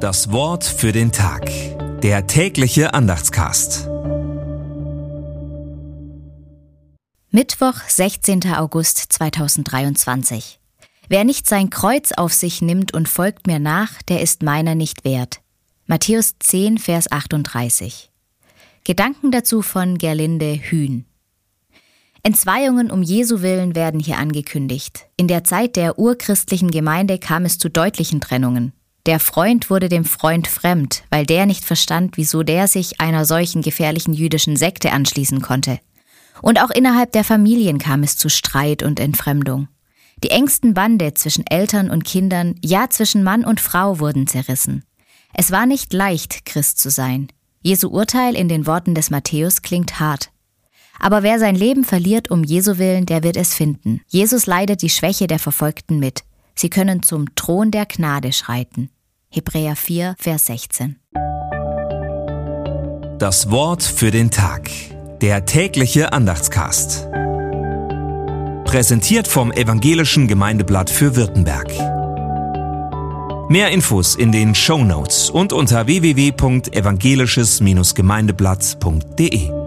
Das Wort für den Tag. Der tägliche Andachtscast. Mittwoch, 16. August 2023. Wer nicht sein Kreuz auf sich nimmt und folgt mir nach, der ist meiner nicht wert. Matthäus 10, Vers 38. Gedanken dazu von Gerlinde Hühn. Entzweiungen um Jesu willen werden hier angekündigt. In der Zeit der urchristlichen Gemeinde kam es zu deutlichen Trennungen. Der Freund wurde dem Freund fremd, weil der nicht verstand, wieso der sich einer solchen gefährlichen jüdischen Sekte anschließen konnte. Und auch innerhalb der Familien kam es zu Streit und Entfremdung. Die engsten Bande zwischen Eltern und Kindern, ja zwischen Mann und Frau wurden zerrissen. Es war nicht leicht, Christ zu sein. Jesu Urteil in den Worten des Matthäus klingt hart. Aber wer sein Leben verliert um Jesu willen, der wird es finden. Jesus leidet die Schwäche der Verfolgten mit. Sie können zum Thron der Gnade schreiten. Hebräer 4, Vers 16. Das Wort für den Tag. Der tägliche Andachtscast. Präsentiert vom Evangelischen Gemeindeblatt für Württemberg. Mehr Infos in den Show Notes und unter www.evangelisches-gemeindeblatt.de.